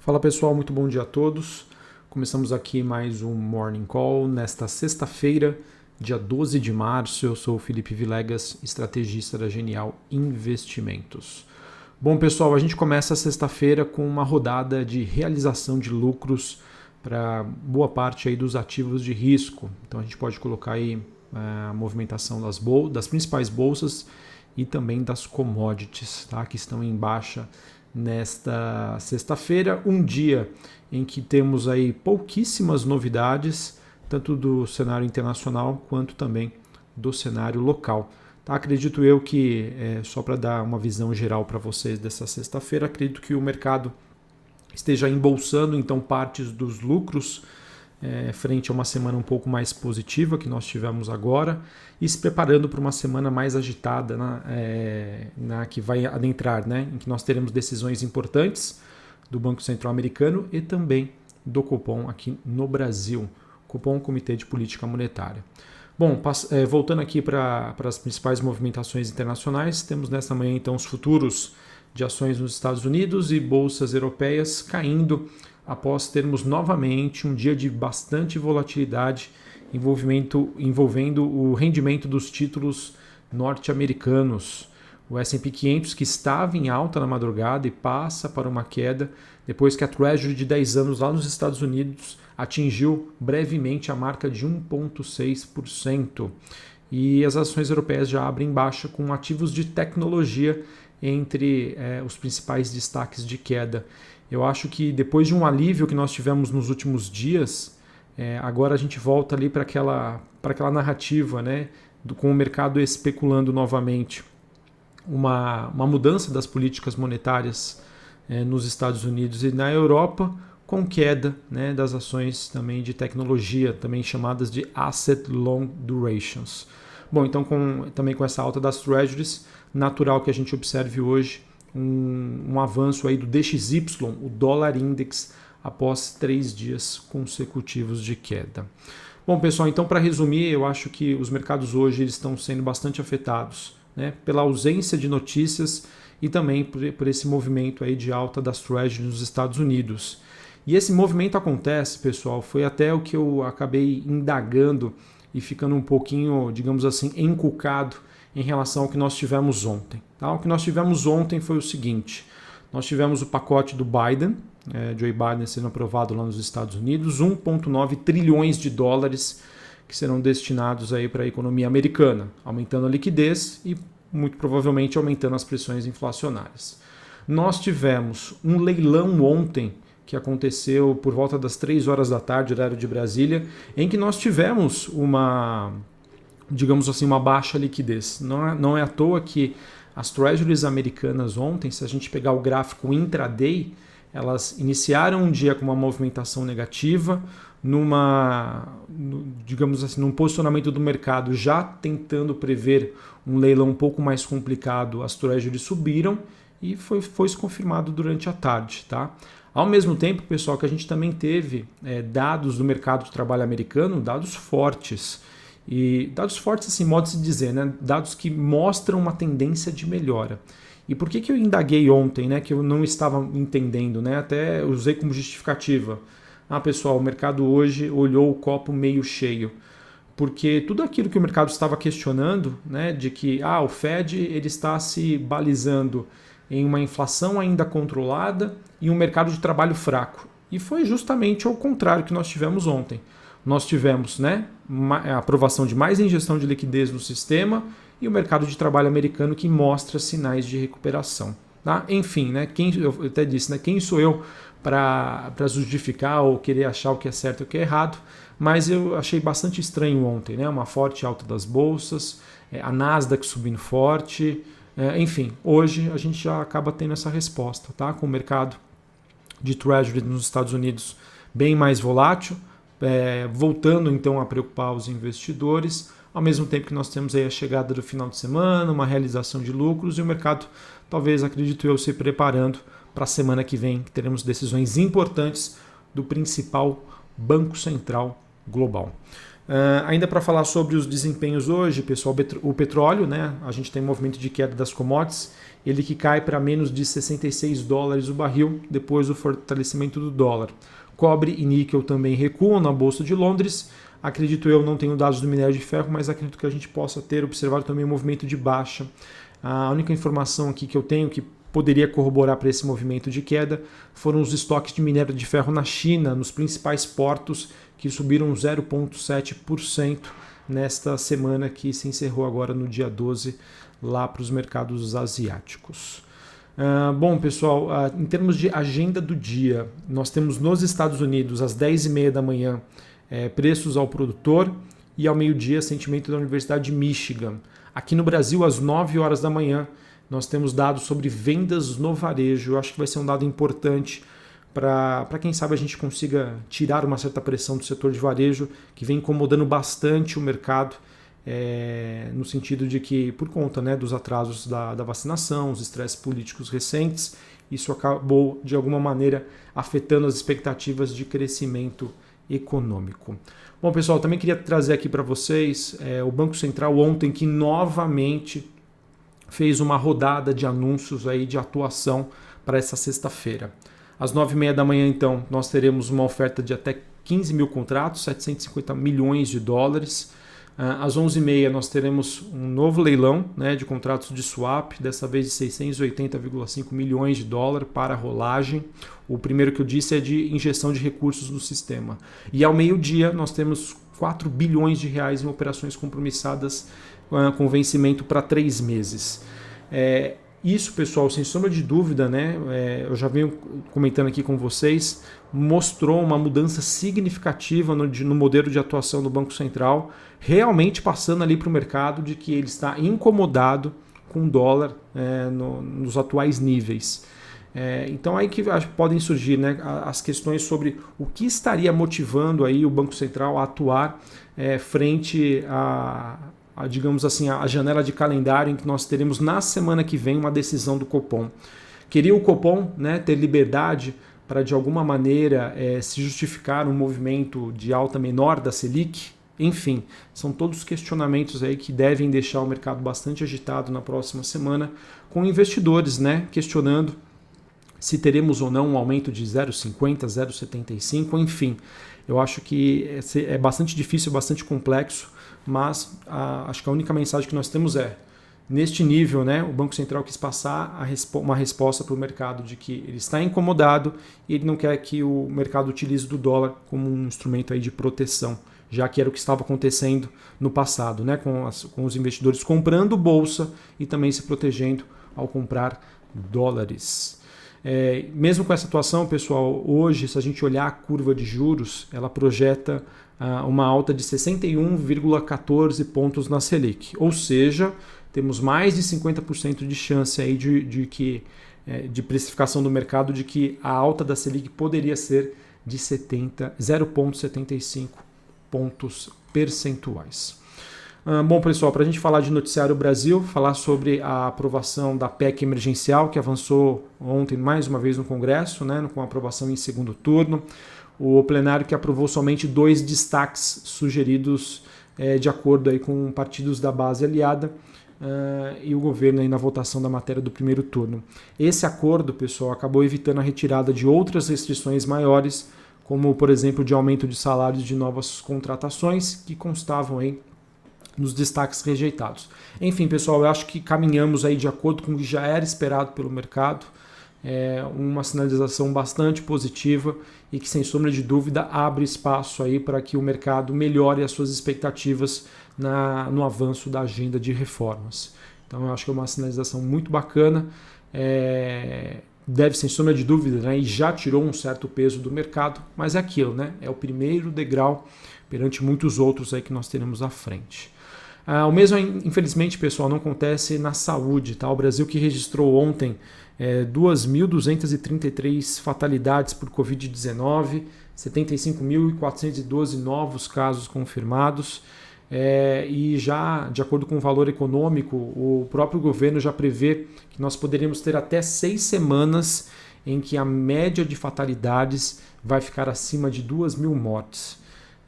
Fala pessoal, muito bom dia a todos. Começamos aqui mais um Morning Call nesta sexta-feira, dia 12 de março. Eu sou o Felipe Vilegas, estrategista da Genial Investimentos. Bom pessoal, a gente começa a sexta-feira com uma rodada de realização de lucros para boa parte aí dos ativos de risco. Então a gente pode colocar aí é, a movimentação das, bol das principais bolsas e também das commodities, tá? que estão em baixa nesta sexta-feira, um dia em que temos aí pouquíssimas novidades, tanto do cenário internacional quanto também do cenário local. Tá? Acredito eu que, é, só para dar uma visão geral para vocês dessa sexta-feira, acredito que o mercado esteja embolsando então partes dos lucros é, frente a uma semana um pouco mais positiva que nós tivemos agora e se preparando para uma semana mais agitada na, é, na que vai adentrar, né, em que nós teremos decisões importantes do Banco Central Americano e também do Copom aqui no Brasil, Copom Comitê de Política Monetária. Bom, é, voltando aqui para as principais movimentações internacionais, temos nesta manhã então os futuros de ações nos Estados Unidos e bolsas europeias caindo após termos novamente um dia de bastante volatilidade envolvimento, envolvendo o rendimento dos títulos norte-americanos. O S&P 500 que estava em alta na madrugada e passa para uma queda depois que a Treasury de 10 anos lá nos Estados Unidos atingiu brevemente a marca de 1,6%. E as ações europeias já abrem baixa com ativos de tecnologia entre eh, os principais destaques de queda. Eu acho que depois de um alívio que nós tivemos nos últimos dias, é, agora a gente volta ali para aquela, aquela narrativa, né, do, com o mercado especulando novamente uma, uma mudança das políticas monetárias é, nos Estados Unidos e na Europa, com queda né, das ações também de tecnologia, também chamadas de asset long durations. Bom, então com, também com essa alta das treasuries, natural que a gente observe hoje um, um avanço aí do DXY, o dólar index, após três dias consecutivos de queda. Bom, pessoal, então para resumir, eu acho que os mercados hoje eles estão sendo bastante afetados né, pela ausência de notícias e também por, por esse movimento aí de alta das treasuries nos Estados Unidos. E esse movimento acontece, pessoal, foi até o que eu acabei indagando e ficando um pouquinho, digamos assim, encucado em relação ao que nós tivemos ontem. Tá? O que nós tivemos ontem foi o seguinte: nós tivemos o pacote do Biden, é, Joe Biden sendo aprovado lá nos Estados Unidos, 1,9 trilhões de dólares que serão destinados aí para a economia americana, aumentando a liquidez e muito provavelmente aumentando as pressões inflacionárias. Nós tivemos um leilão ontem que aconteceu por volta das 3 horas da tarde, horário de Brasília, em que nós tivemos uma, digamos assim, uma baixa liquidez. Não é, não é à toa que as treasuries americanas ontem, se a gente pegar o gráfico intraday, elas iniciaram um dia com uma movimentação negativa, numa, digamos assim, num posicionamento do mercado já tentando prever um leilão um pouco mais complicado, as treasuries subiram e foi, foi confirmado durante a tarde, tá? Ao mesmo tempo, pessoal, que a gente também teve é, dados do mercado de trabalho americano, dados fortes. E dados fortes, assim, modo de se dizer, né? dados que mostram uma tendência de melhora. E por que, que eu indaguei ontem, né, que eu não estava entendendo, né? Até usei como justificativa. Ah, pessoal, o mercado hoje olhou o copo meio cheio. Porque tudo aquilo que o mercado estava questionando, né, de que ah, o Fed ele está se balizando em uma inflação ainda controlada e um mercado de trabalho fraco. E foi justamente ao contrário que nós tivemos ontem nós tivemos né, a aprovação de mais injeção de liquidez no sistema e o mercado de trabalho americano que mostra sinais de recuperação. Tá? Enfim, né, quem, eu até disse, né, quem sou eu para justificar ou querer achar o que é certo e o que é errado, mas eu achei bastante estranho ontem, né, uma forte alta das bolsas, é, a Nasdaq subindo forte, é, enfim, hoje a gente já acaba tendo essa resposta, tá? com o mercado de Treasury nos Estados Unidos bem mais volátil, é, voltando então a preocupar os investidores, ao mesmo tempo que nós temos aí a chegada do final de semana, uma realização de lucros e o mercado, talvez, acredito eu, se preparando para a semana que vem, que teremos decisões importantes do principal banco central global. Uh, ainda para falar sobre os desempenhos hoje, pessoal, o petróleo, né? A gente tem um movimento de queda das commodities, ele que cai para menos de 66 dólares o barril depois do fortalecimento do dólar. Cobre e níquel também recuam na bolsa de Londres. Acredito eu, não tenho dados do minério de ferro, mas acredito que a gente possa ter observado também um movimento de baixa. A única informação aqui que eu tenho que poderia corroborar para esse movimento de queda foram os estoques de minério de ferro na China, nos principais portos, que subiram 0,7% nesta semana que se encerrou agora no dia 12 lá para os mercados asiáticos. Uh, bom, pessoal, uh, em termos de agenda do dia, nós temos nos Estados Unidos, às 10h30 da manhã, é, preços ao produtor e ao meio-dia, sentimento da Universidade de Michigan. Aqui no Brasil, às 9 horas da manhã, nós temos dados sobre vendas no varejo. Eu acho que vai ser um dado importante para quem sabe a gente consiga tirar uma certa pressão do setor de varejo, que vem incomodando bastante o mercado, é, no sentido de que, por conta né, dos atrasos da, da vacinação, os estresses políticos recentes, isso acabou de alguma maneira afetando as expectativas de crescimento econômico. Bom, pessoal, também queria trazer aqui para vocês é, o Banco Central ontem que novamente fez uma rodada de anúncios aí de atuação para essa sexta-feira. Às nove e meia da manhã, então, nós teremos uma oferta de até 15 mil contratos, 750 milhões de dólares. Ah, às 11h30 nós teremos um novo leilão né, de contratos de swap, dessa vez de 680,5 milhões de dólares para rolagem. O primeiro que eu disse é de injeção de recursos no sistema. E ao meio-dia nós temos 4 bilhões de reais em operações compromissadas uh, com vencimento para três meses. É, isso, pessoal, sem sombra de dúvida, né, é, eu já venho comentando aqui com vocês, mostrou uma mudança significativa no, no modelo de atuação do Banco Central, realmente passando ali para o mercado de que ele está incomodado com o dólar é, no, nos atuais níveis. É, então aí que podem surgir né, as questões sobre o que estaria motivando aí o Banco Central a atuar é, frente a, a, digamos assim, a janela de calendário em que nós teremos na semana que vem uma decisão do Copom. Queria o Copom né, ter liberdade para de alguma maneira é, se justificar um movimento de alta menor da Selic? Enfim, são todos questionamentos aí que devem deixar o mercado bastante agitado na próxima semana, com investidores né, questionando se teremos ou não um aumento de 0,50, 0,75, enfim. Eu acho que é bastante difícil, bastante complexo mas a, acho que a única mensagem que nós temos é neste nível, né, o Banco Central quis passar respo uma resposta para o mercado de que ele está incomodado e ele não quer que o mercado utilize do dólar como um instrumento aí de proteção, já que era o que estava acontecendo no passado, né, com, as, com os investidores comprando bolsa e também se protegendo ao comprar dólares. É, mesmo com essa atuação, pessoal, hoje, se a gente olhar a curva de juros, ela projeta uma alta de 61,14 pontos na Selic. Ou seja, temos mais de 50% de chance aí de, de que é, de precificação do mercado de que a alta da Selic poderia ser de 0,75 pontos percentuais. Ah, bom, pessoal, para a gente falar de Noticiário Brasil, falar sobre a aprovação da PEC emergencial, que avançou ontem mais uma vez no Congresso, né, com aprovação em segundo turno o plenário que aprovou somente dois destaques sugeridos é, de acordo aí com partidos da base aliada uh, e o governo aí na votação da matéria do primeiro turno. Esse acordo, pessoal, acabou evitando a retirada de outras restrições maiores, como, por exemplo, de aumento de salários de novas contratações que constavam aí nos destaques rejeitados. Enfim, pessoal, eu acho que caminhamos aí de acordo com o que já era esperado pelo mercado é uma sinalização bastante positiva e que, sem sombra de dúvida, abre espaço aí para que o mercado melhore as suas expectativas na, no avanço da agenda de reformas. Então, eu acho que é uma sinalização muito bacana. É, deve, sem sombra de dúvida, né, e já tirou um certo peso do mercado, mas é aquilo, né? É o primeiro degrau perante muitos outros aí que nós teremos à frente. Ah, o mesmo, infelizmente, pessoal, não acontece na saúde. Tá? O Brasil que registrou ontem é, 2.233 fatalidades por Covid-19, 75.412 novos casos confirmados. É, e já, de acordo com o valor econômico, o próprio governo já prevê que nós poderíamos ter até seis semanas em que a média de fatalidades vai ficar acima de 2 mil mortes.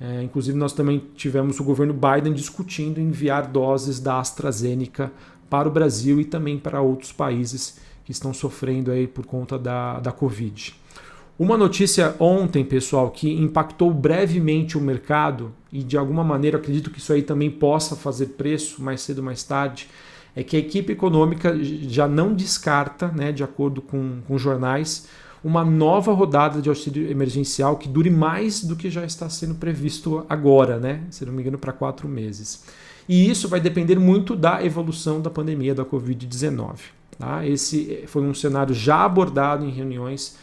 É, inclusive, nós também tivemos o governo Biden discutindo enviar doses da AstraZeneca para o Brasil e também para outros países que estão sofrendo aí por conta da, da Covid. Uma notícia ontem, pessoal, que impactou brevemente o mercado e de alguma maneira acredito que isso aí também possa fazer preço mais cedo ou mais tarde, é que a equipe econômica já não descarta, né, de acordo com, com jornais, uma nova rodada de auxílio emergencial que dure mais do que já está sendo previsto agora, né? Se não me engano, para quatro meses. E isso vai depender muito da evolução da pandemia da Covid-19. Tá? Esse foi um cenário já abordado em reuniões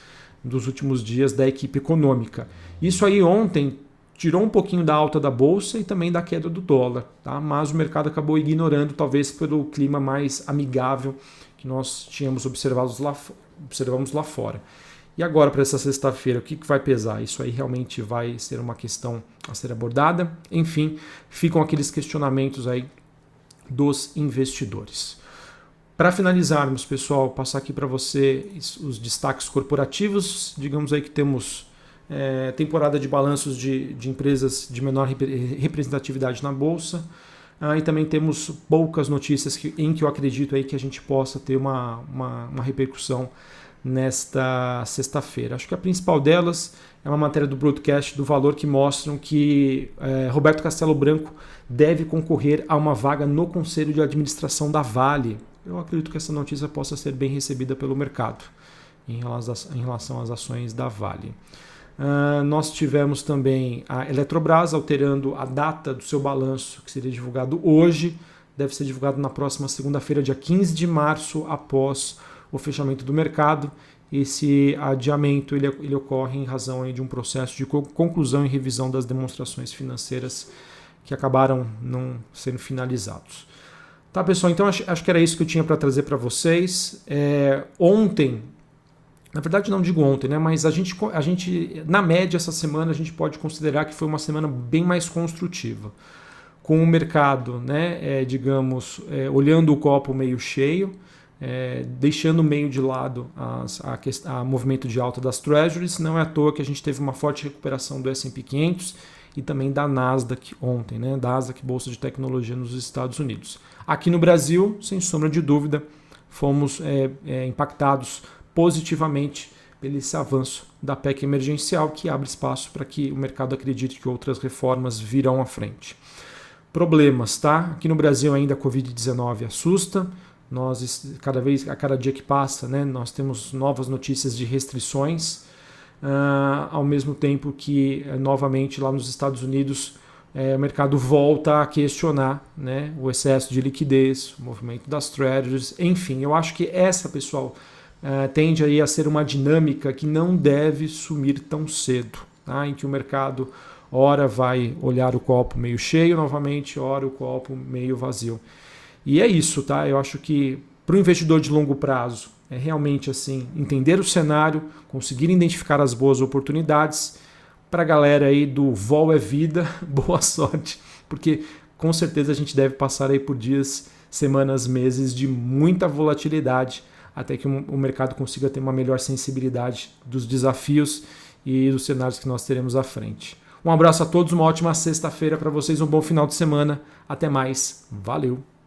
dos últimos dias da equipe econômica. Isso aí ontem tirou um pouquinho da alta da bolsa e também da queda do dólar, tá? mas o mercado acabou ignorando, talvez pelo clima mais amigável que nós tínhamos observado lá, observamos lá fora. E agora, para essa sexta-feira, o que, que vai pesar? Isso aí realmente vai ser uma questão a ser abordada. Enfim, ficam aqueles questionamentos aí dos investidores. Para finalizarmos, pessoal, passar aqui para você os destaques corporativos. Digamos aí que temos é, temporada de balanços de, de empresas de menor representatividade na Bolsa. Ah, e também temos poucas notícias que, em que eu acredito aí que a gente possa ter uma, uma, uma repercussão nesta sexta-feira. Acho que a principal delas é uma matéria do broadcast do Valor que mostram que é, Roberto Castelo Branco deve concorrer a uma vaga no Conselho de Administração da Vale eu acredito que essa notícia possa ser bem recebida pelo mercado em relação às ações da Vale. Uh, nós tivemos também a Eletrobras alterando a data do seu balanço, que seria divulgado hoje, deve ser divulgado na próxima segunda-feira, dia 15 de março, após o fechamento do mercado. Esse adiamento ele, ele ocorre em razão de um processo de conclusão e revisão das demonstrações financeiras que acabaram não sendo finalizados. Tá, pessoal, então acho, acho que era isso que eu tinha para trazer para vocês. É, ontem, na verdade não digo ontem, né, mas a gente, a gente, na média, essa semana, a gente pode considerar que foi uma semana bem mais construtiva. Com o mercado, né, é, digamos, é, olhando o copo meio cheio, é, deixando meio de lado as, a, a movimento de alta das treasuries, não é à toa que a gente teve uma forte recuperação do S&P 500 e também da Nasdaq ontem, né? Nasdaq Bolsa de Tecnologia nos Estados Unidos. Aqui no Brasil, sem sombra de dúvida, fomos é, é, impactados positivamente pelo esse avanço da PEC emergencial que abre espaço para que o mercado acredite que outras reformas virão à frente. Problemas, tá? Aqui no Brasil ainda a Covid-19 assusta. Nós cada vez a cada dia que passa, né, nós temos novas notícias de restrições uh, ao mesmo tempo que, uh, novamente, lá nos Estados Unidos, uh, o mercado volta a questionar né, o excesso de liquidez, o movimento das treasuries, enfim, eu acho que essa, pessoal, eh, tende aí a ser uma dinâmica que não deve sumir tão cedo, tá? em que o mercado ora vai olhar o copo meio cheio novamente, ora o copo meio vazio. E é isso, tá? Eu acho que para o investidor de longo prazo, é realmente assim entender o cenário, conseguir identificar as boas oportunidades. Para a galera aí do Vol é Vida, boa sorte, porque com certeza a gente deve passar aí por dias, semanas, meses de muita volatilidade até que o mercado consiga ter uma melhor sensibilidade dos desafios e dos cenários que nós teremos à frente. Um abraço a todos, uma ótima sexta-feira para vocês, um bom final de semana. Até mais. Valeu!